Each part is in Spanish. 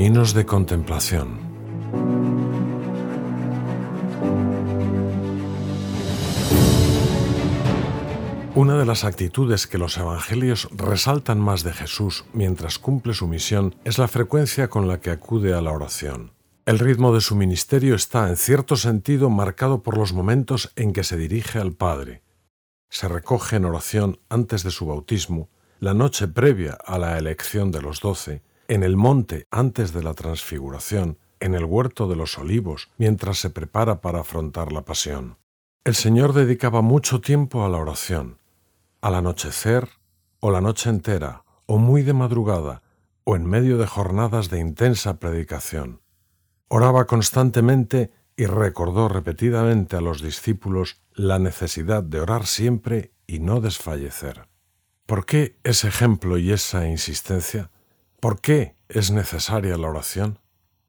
Caminos de contemplación. Una de las actitudes que los evangelios resaltan más de Jesús mientras cumple su misión es la frecuencia con la que acude a la oración. El ritmo de su ministerio está, en cierto sentido, marcado por los momentos en que se dirige al Padre. Se recoge en oración antes de su bautismo, la noche previa a la elección de los doce, en el monte antes de la transfiguración, en el huerto de los olivos, mientras se prepara para afrontar la pasión. El Señor dedicaba mucho tiempo a la oración, al anochecer, o la noche entera, o muy de madrugada, o en medio de jornadas de intensa predicación. Oraba constantemente y recordó repetidamente a los discípulos la necesidad de orar siempre y no desfallecer. ¿Por qué ese ejemplo y esa insistencia? ¿Por qué es necesaria la oración?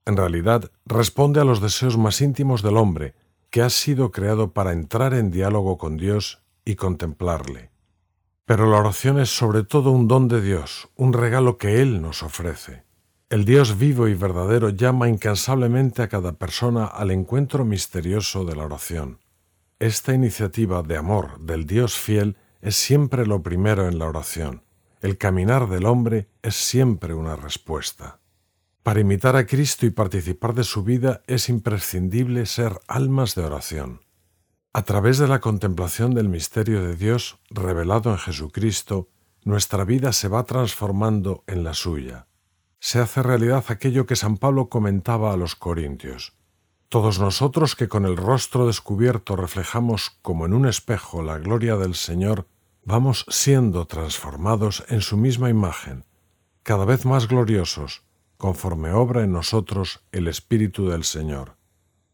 En realidad, responde a los deseos más íntimos del hombre, que ha sido creado para entrar en diálogo con Dios y contemplarle. Pero la oración es sobre todo un don de Dios, un regalo que Él nos ofrece. El Dios vivo y verdadero llama incansablemente a cada persona al encuentro misterioso de la oración. Esta iniciativa de amor del Dios fiel es siempre lo primero en la oración el caminar del hombre es siempre una respuesta. Para imitar a Cristo y participar de su vida es imprescindible ser almas de oración. A través de la contemplación del misterio de Dios revelado en Jesucristo, nuestra vida se va transformando en la suya. Se hace realidad aquello que San Pablo comentaba a los Corintios. Todos nosotros que con el rostro descubierto reflejamos como en un espejo la gloria del Señor, vamos siendo transformados en su misma imagen, cada vez más gloriosos, conforme obra en nosotros el Espíritu del Señor.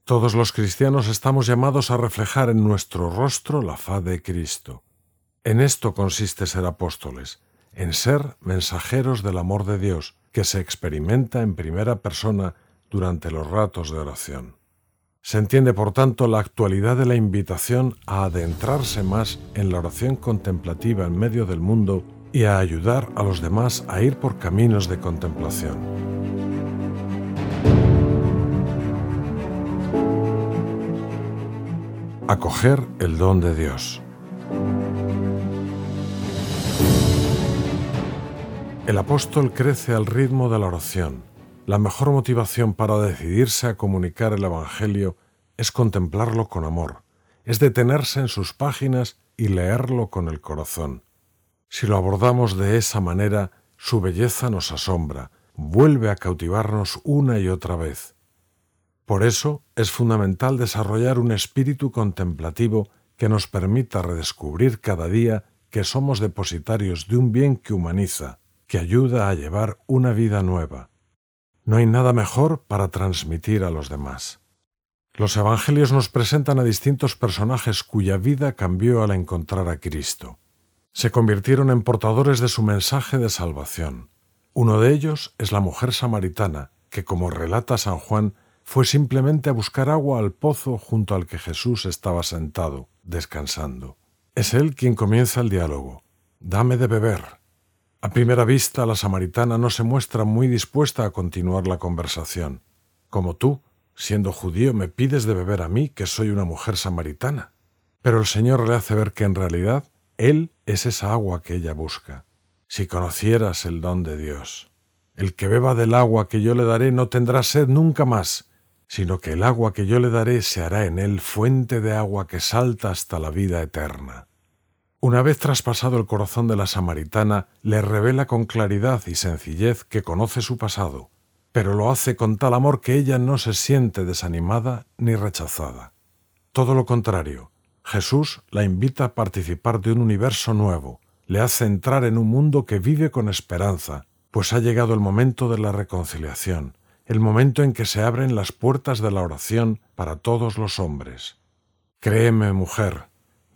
Todos los cristianos estamos llamados a reflejar en nuestro rostro la faz de Cristo. En esto consiste ser apóstoles, en ser mensajeros del amor de Dios, que se experimenta en primera persona durante los ratos de oración. Se entiende, por tanto, la actualidad de la invitación a adentrarse más en la oración contemplativa en medio del mundo y a ayudar a los demás a ir por caminos de contemplación. Acoger el don de Dios. El apóstol crece al ritmo de la oración la mejor motivación para decidirse a comunicar el Evangelio es contemplarlo con amor, es detenerse en sus páginas y leerlo con el corazón. Si lo abordamos de esa manera, su belleza nos asombra, vuelve a cautivarnos una y otra vez. Por eso es fundamental desarrollar un espíritu contemplativo que nos permita redescubrir cada día que somos depositarios de un bien que humaniza, que ayuda a llevar una vida nueva. No hay nada mejor para transmitir a los demás. Los Evangelios nos presentan a distintos personajes cuya vida cambió al encontrar a Cristo. Se convirtieron en portadores de su mensaje de salvación. Uno de ellos es la mujer samaritana, que, como relata San Juan, fue simplemente a buscar agua al pozo junto al que Jesús estaba sentado, descansando. Es él quien comienza el diálogo. Dame de beber. A primera vista, la samaritana no se muestra muy dispuesta a continuar la conversación. Como tú, siendo judío, me pides de beber a mí, que soy una mujer samaritana. Pero el Señor le hace ver que en realidad Él es esa agua que ella busca. Si conocieras el don de Dios. El que beba del agua que yo le daré no tendrá sed nunca más, sino que el agua que yo le daré se hará en él fuente de agua que salta hasta la vida eterna. Una vez traspasado el corazón de la samaritana, le revela con claridad y sencillez que conoce su pasado, pero lo hace con tal amor que ella no se siente desanimada ni rechazada. Todo lo contrario, Jesús la invita a participar de un universo nuevo, le hace entrar en un mundo que vive con esperanza, pues ha llegado el momento de la reconciliación, el momento en que se abren las puertas de la oración para todos los hombres. Créeme, mujer,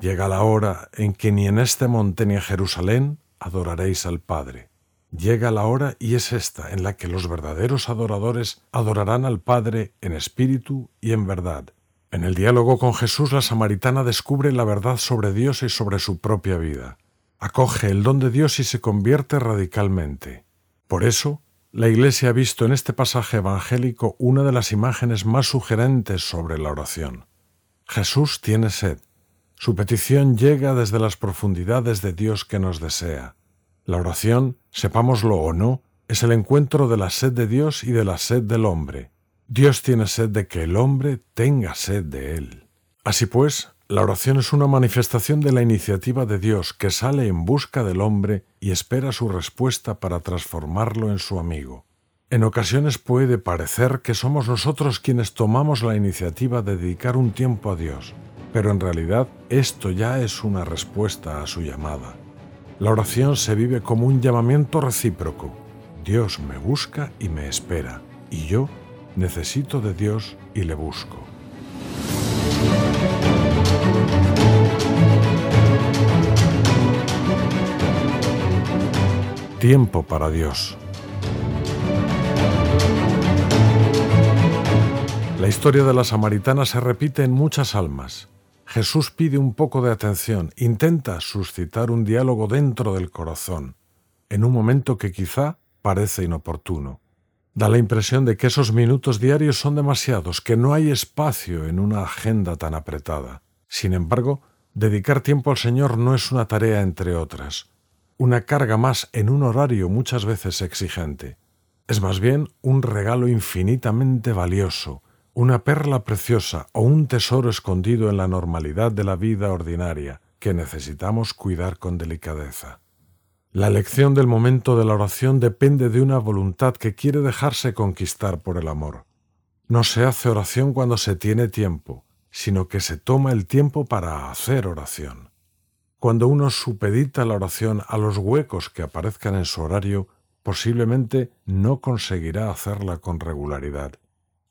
Llega la hora en que ni en este monte ni en Jerusalén adoraréis al Padre. Llega la hora y es esta en la que los verdaderos adoradores adorarán al Padre en espíritu y en verdad. En el diálogo con Jesús la samaritana descubre la verdad sobre Dios y sobre su propia vida. Acoge el don de Dios y se convierte radicalmente. Por eso, la Iglesia ha visto en este pasaje evangélico una de las imágenes más sugerentes sobre la oración. Jesús tiene sed. Su petición llega desde las profundidades de Dios que nos desea. La oración, sepámoslo o no, es el encuentro de la sed de Dios y de la sed del hombre. Dios tiene sed de que el hombre tenga sed de él. Así pues, la oración es una manifestación de la iniciativa de Dios que sale en busca del hombre y espera su respuesta para transformarlo en su amigo. En ocasiones puede parecer que somos nosotros quienes tomamos la iniciativa de dedicar un tiempo a Dios, pero en realidad esto ya es una respuesta a su llamada. La oración se vive como un llamamiento recíproco. Dios me busca y me espera, y yo necesito de Dios y le busco. Tiempo para Dios. La historia de la samaritana se repite en muchas almas. Jesús pide un poco de atención, intenta suscitar un diálogo dentro del corazón, en un momento que quizá parece inoportuno. Da la impresión de que esos minutos diarios son demasiados, que no hay espacio en una agenda tan apretada. Sin embargo, dedicar tiempo al Señor no es una tarea entre otras, una carga más en un horario muchas veces exigente. Es más bien un regalo infinitamente valioso, una perla preciosa o un tesoro escondido en la normalidad de la vida ordinaria que necesitamos cuidar con delicadeza. La elección del momento de la oración depende de una voluntad que quiere dejarse conquistar por el amor. No se hace oración cuando se tiene tiempo, sino que se toma el tiempo para hacer oración. Cuando uno supedita la oración a los huecos que aparezcan en su horario, posiblemente no conseguirá hacerla con regularidad.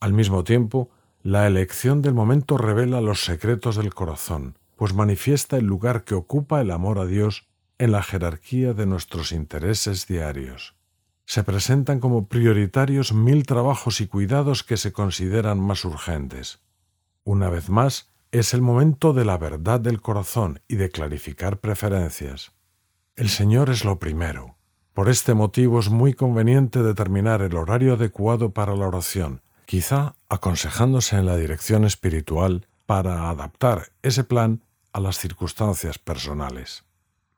Al mismo tiempo, la elección del momento revela los secretos del corazón, pues manifiesta el lugar que ocupa el amor a Dios en la jerarquía de nuestros intereses diarios. Se presentan como prioritarios mil trabajos y cuidados que se consideran más urgentes. Una vez más, es el momento de la verdad del corazón y de clarificar preferencias. El Señor es lo primero. Por este motivo es muy conveniente determinar el horario adecuado para la oración, quizá aconsejándose en la dirección espiritual para adaptar ese plan a las circunstancias personales.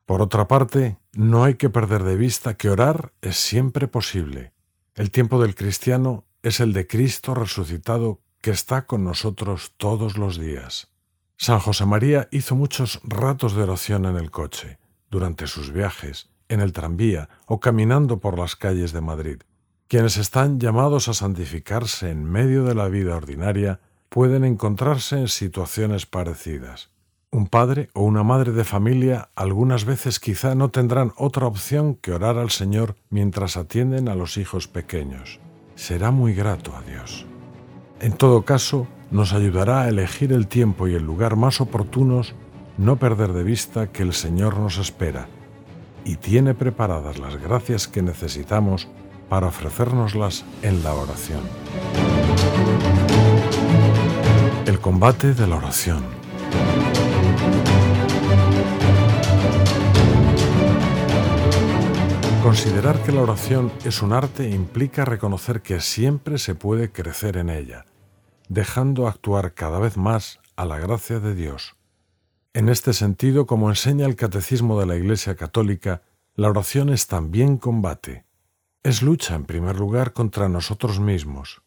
Por otra parte, no hay que perder de vista que orar es siempre posible. El tiempo del cristiano es el de Cristo resucitado que está con nosotros todos los días. San José María hizo muchos ratos de oración en el coche, durante sus viajes, en el tranvía o caminando por las calles de Madrid. Quienes están llamados a santificarse en medio de la vida ordinaria pueden encontrarse en situaciones parecidas. Un padre o una madre de familia algunas veces quizá no tendrán otra opción que orar al Señor mientras atienden a los hijos pequeños. Será muy grato a Dios. En todo caso, nos ayudará a elegir el tiempo y el lugar más oportunos, no perder de vista que el Señor nos espera y tiene preparadas las gracias que necesitamos para ofrecérnoslas en la oración. El combate de la oración. Considerar que la oración es un arte implica reconocer que siempre se puede crecer en ella, dejando actuar cada vez más a la gracia de Dios. En este sentido, como enseña el Catecismo de la Iglesia Católica, la oración es también combate. Es lucha, en primer lugar, contra nosotros mismos.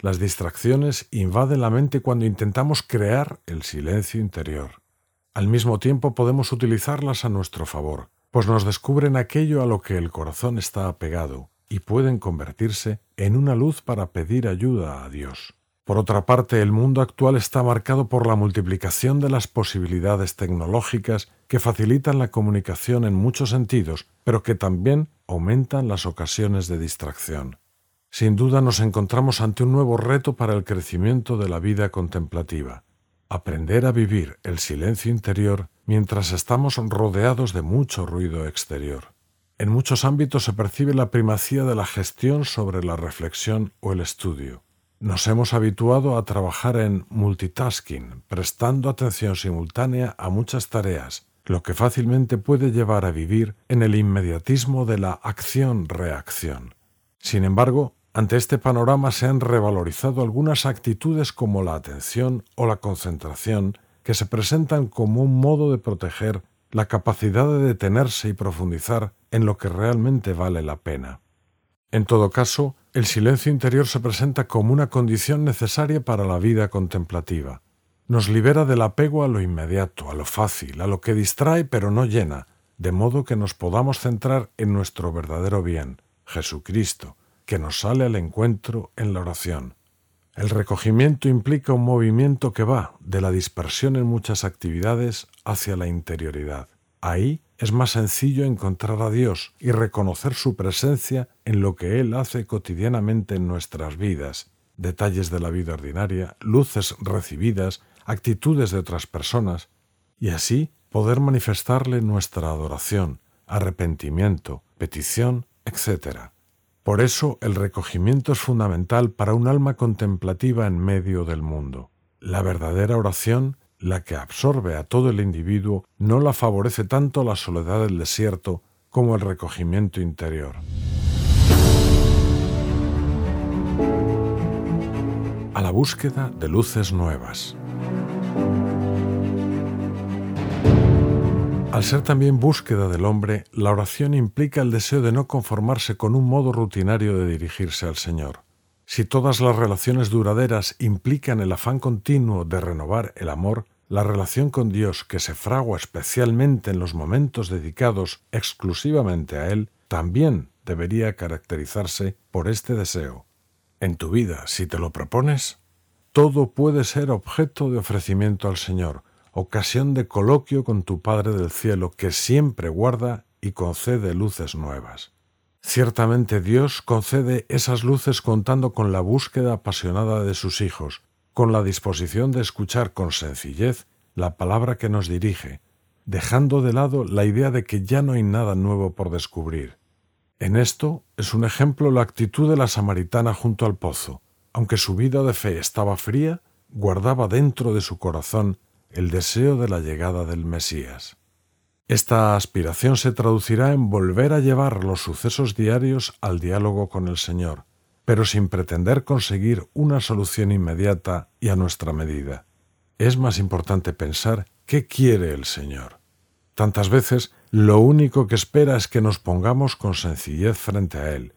Las distracciones invaden la mente cuando intentamos crear el silencio interior. Al mismo tiempo podemos utilizarlas a nuestro favor pues nos descubren aquello a lo que el corazón está apegado y pueden convertirse en una luz para pedir ayuda a Dios. Por otra parte, el mundo actual está marcado por la multiplicación de las posibilidades tecnológicas que facilitan la comunicación en muchos sentidos, pero que también aumentan las ocasiones de distracción. Sin duda nos encontramos ante un nuevo reto para el crecimiento de la vida contemplativa aprender a vivir el silencio interior mientras estamos rodeados de mucho ruido exterior. En muchos ámbitos se percibe la primacía de la gestión sobre la reflexión o el estudio. Nos hemos habituado a trabajar en multitasking, prestando atención simultánea a muchas tareas, lo que fácilmente puede llevar a vivir en el inmediatismo de la acción-reacción. Sin embargo, ante este panorama se han revalorizado algunas actitudes como la atención o la concentración, que se presentan como un modo de proteger la capacidad de detenerse y profundizar en lo que realmente vale la pena. En todo caso, el silencio interior se presenta como una condición necesaria para la vida contemplativa. Nos libera del apego a lo inmediato, a lo fácil, a lo que distrae pero no llena, de modo que nos podamos centrar en nuestro verdadero bien, Jesucristo, que nos sale al encuentro en la oración. El recogimiento implica un movimiento que va de la dispersión en muchas actividades hacia la interioridad. Ahí es más sencillo encontrar a Dios y reconocer su presencia en lo que Él hace cotidianamente en nuestras vidas, detalles de la vida ordinaria, luces recibidas, actitudes de otras personas, y así poder manifestarle nuestra adoración, arrepentimiento, petición, etc. Por eso el recogimiento es fundamental para un alma contemplativa en medio del mundo. La verdadera oración la que absorbe a todo el individuo, no la favorece tanto la soledad del desierto como el recogimiento interior. A la búsqueda de luces nuevas. Al ser también búsqueda del hombre, la oración implica el deseo de no conformarse con un modo rutinario de dirigirse al Señor. Si todas las relaciones duraderas implican el afán continuo de renovar el amor, la relación con Dios que se fragua especialmente en los momentos dedicados exclusivamente a Él también debería caracterizarse por este deseo. En tu vida, si te lo propones, todo puede ser objeto de ofrecimiento al Señor, ocasión de coloquio con tu Padre del Cielo que siempre guarda y concede luces nuevas. Ciertamente Dios concede esas luces contando con la búsqueda apasionada de sus hijos, con la disposición de escuchar con sencillez la palabra que nos dirige, dejando de lado la idea de que ya no hay nada nuevo por descubrir. En esto es un ejemplo la actitud de la samaritana junto al pozo. Aunque su vida de fe estaba fría, guardaba dentro de su corazón el deseo de la llegada del Mesías. Esta aspiración se traducirá en volver a llevar los sucesos diarios al diálogo con el Señor, pero sin pretender conseguir una solución inmediata y a nuestra medida. Es más importante pensar qué quiere el Señor. Tantas veces lo único que espera es que nos pongamos con sencillez frente a Él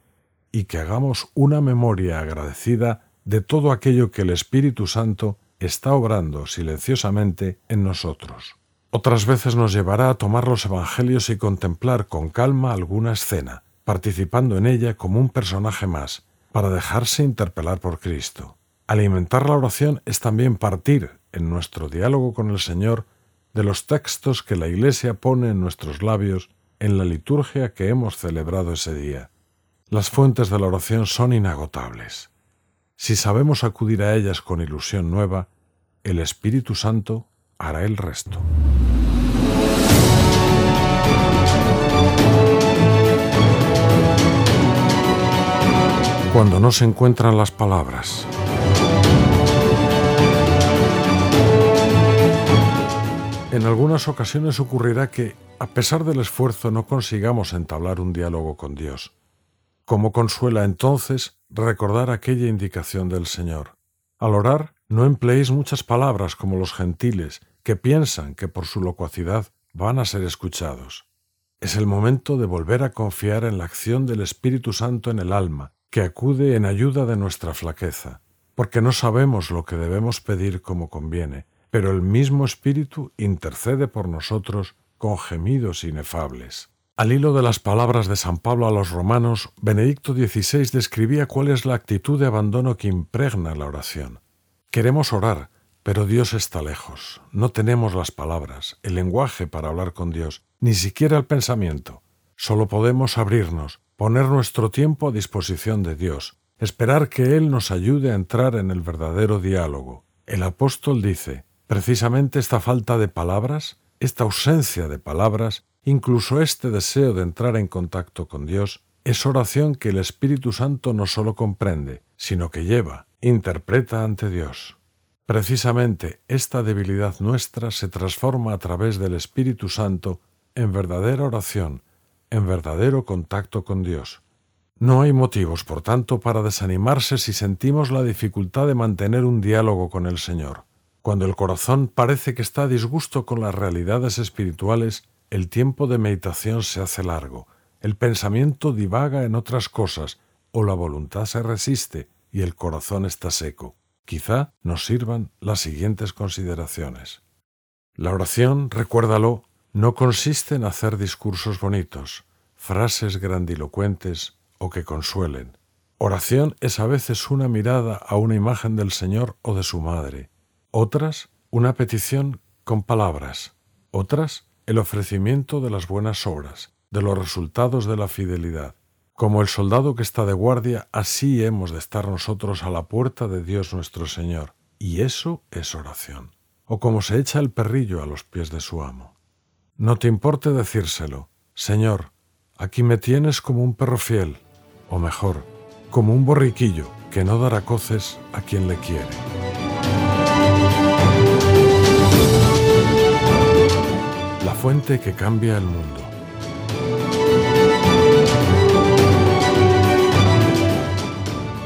y que hagamos una memoria agradecida de todo aquello que el Espíritu Santo está obrando silenciosamente en nosotros. Otras veces nos llevará a tomar los Evangelios y contemplar con calma alguna escena, participando en ella como un personaje más, para dejarse interpelar por Cristo. Alimentar la oración es también partir, en nuestro diálogo con el Señor, de los textos que la Iglesia pone en nuestros labios en la liturgia que hemos celebrado ese día. Las fuentes de la oración son inagotables. Si sabemos acudir a ellas con ilusión nueva, el Espíritu Santo hará el resto. Cuando no se encuentran las palabras. En algunas ocasiones ocurrirá que, a pesar del esfuerzo, no consigamos entablar un diálogo con Dios. Como consuela entonces recordar aquella indicación del Señor. Al orar, no empleéis muchas palabras como los gentiles, que piensan que por su locuacidad van a ser escuchados. Es el momento de volver a confiar en la acción del Espíritu Santo en el alma, que acude en ayuda de nuestra flaqueza, porque no sabemos lo que debemos pedir como conviene, pero el mismo Espíritu intercede por nosotros con gemidos inefables. Al hilo de las palabras de San Pablo a los romanos, Benedicto XVI describía cuál es la actitud de abandono que impregna la oración. Queremos orar, pero Dios está lejos. No tenemos las palabras, el lenguaje para hablar con Dios, ni siquiera el pensamiento. Solo podemos abrirnos, poner nuestro tiempo a disposición de Dios, esperar que Él nos ayude a entrar en el verdadero diálogo. El apóstol dice, precisamente esta falta de palabras, esta ausencia de palabras, Incluso este deseo de entrar en contacto con Dios es oración que el Espíritu Santo no solo comprende, sino que lleva, interpreta ante Dios. Precisamente esta debilidad nuestra se transforma a través del Espíritu Santo en verdadera oración, en verdadero contacto con Dios. No hay motivos, por tanto, para desanimarse si sentimos la dificultad de mantener un diálogo con el Señor. Cuando el corazón parece que está a disgusto con las realidades espirituales, el tiempo de meditación se hace largo, el pensamiento divaga en otras cosas, o la voluntad se resiste y el corazón está seco. Quizá nos sirvan las siguientes consideraciones. La oración, recuérdalo, no consiste en hacer discursos bonitos, frases grandilocuentes o que consuelen. Oración es a veces una mirada a una imagen del Señor o de su Madre, otras una petición con palabras, otras el ofrecimiento de las buenas obras, de los resultados de la fidelidad. Como el soldado que está de guardia, así hemos de estar nosotros a la puerta de Dios nuestro Señor, y eso es oración. O como se echa el perrillo a los pies de su amo. No te importe decírselo, Señor, aquí me tienes como un perro fiel, o mejor, como un borriquillo que no dará coces a quien le quiere. La fuente que cambia el mundo.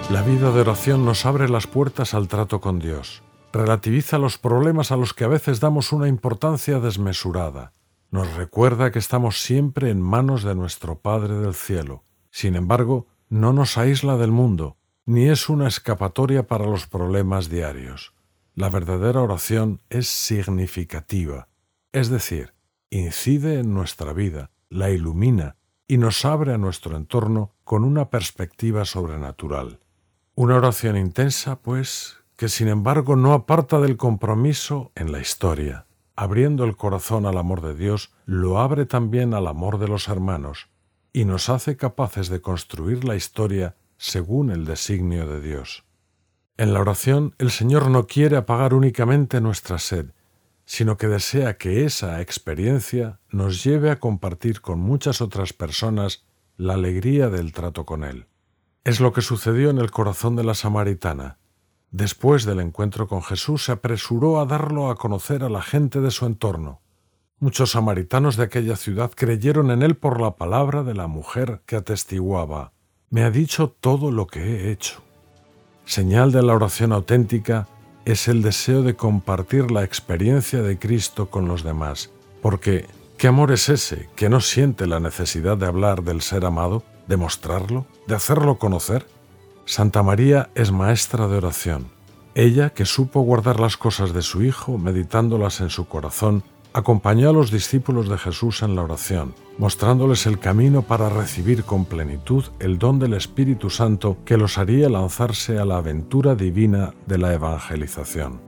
La vida de oración nos abre las puertas al trato con Dios, relativiza los problemas a los que a veces damos una importancia desmesurada, nos recuerda que estamos siempre en manos de nuestro Padre del Cielo. Sin embargo, no nos aísla del mundo, ni es una escapatoria para los problemas diarios. La verdadera oración es significativa, es decir, incide en nuestra vida, la ilumina y nos abre a nuestro entorno con una perspectiva sobrenatural. Una oración intensa, pues, que sin embargo no aparta del compromiso en la historia. Abriendo el corazón al amor de Dios, lo abre también al amor de los hermanos, y nos hace capaces de construir la historia según el designio de Dios. En la oración el Señor no quiere apagar únicamente nuestra sed, sino que desea que esa experiencia nos lleve a compartir con muchas otras personas la alegría del trato con Él. Es lo que sucedió en el corazón de la samaritana. Después del encuentro con Jesús se apresuró a darlo a conocer a la gente de su entorno. Muchos samaritanos de aquella ciudad creyeron en él por la palabra de la mujer que atestiguaba, me ha dicho todo lo que he hecho. Señal de la oración auténtica es el deseo de compartir la experiencia de Cristo con los demás, porque ¿qué amor es ese que no siente la necesidad de hablar del ser amado, de mostrarlo, de hacerlo conocer? Santa María es maestra de oración. Ella, que supo guardar las cosas de su Hijo, meditándolas en su corazón, acompañó a los discípulos de Jesús en la oración, mostrándoles el camino para recibir con plenitud el don del Espíritu Santo que los haría lanzarse a la aventura divina de la evangelización.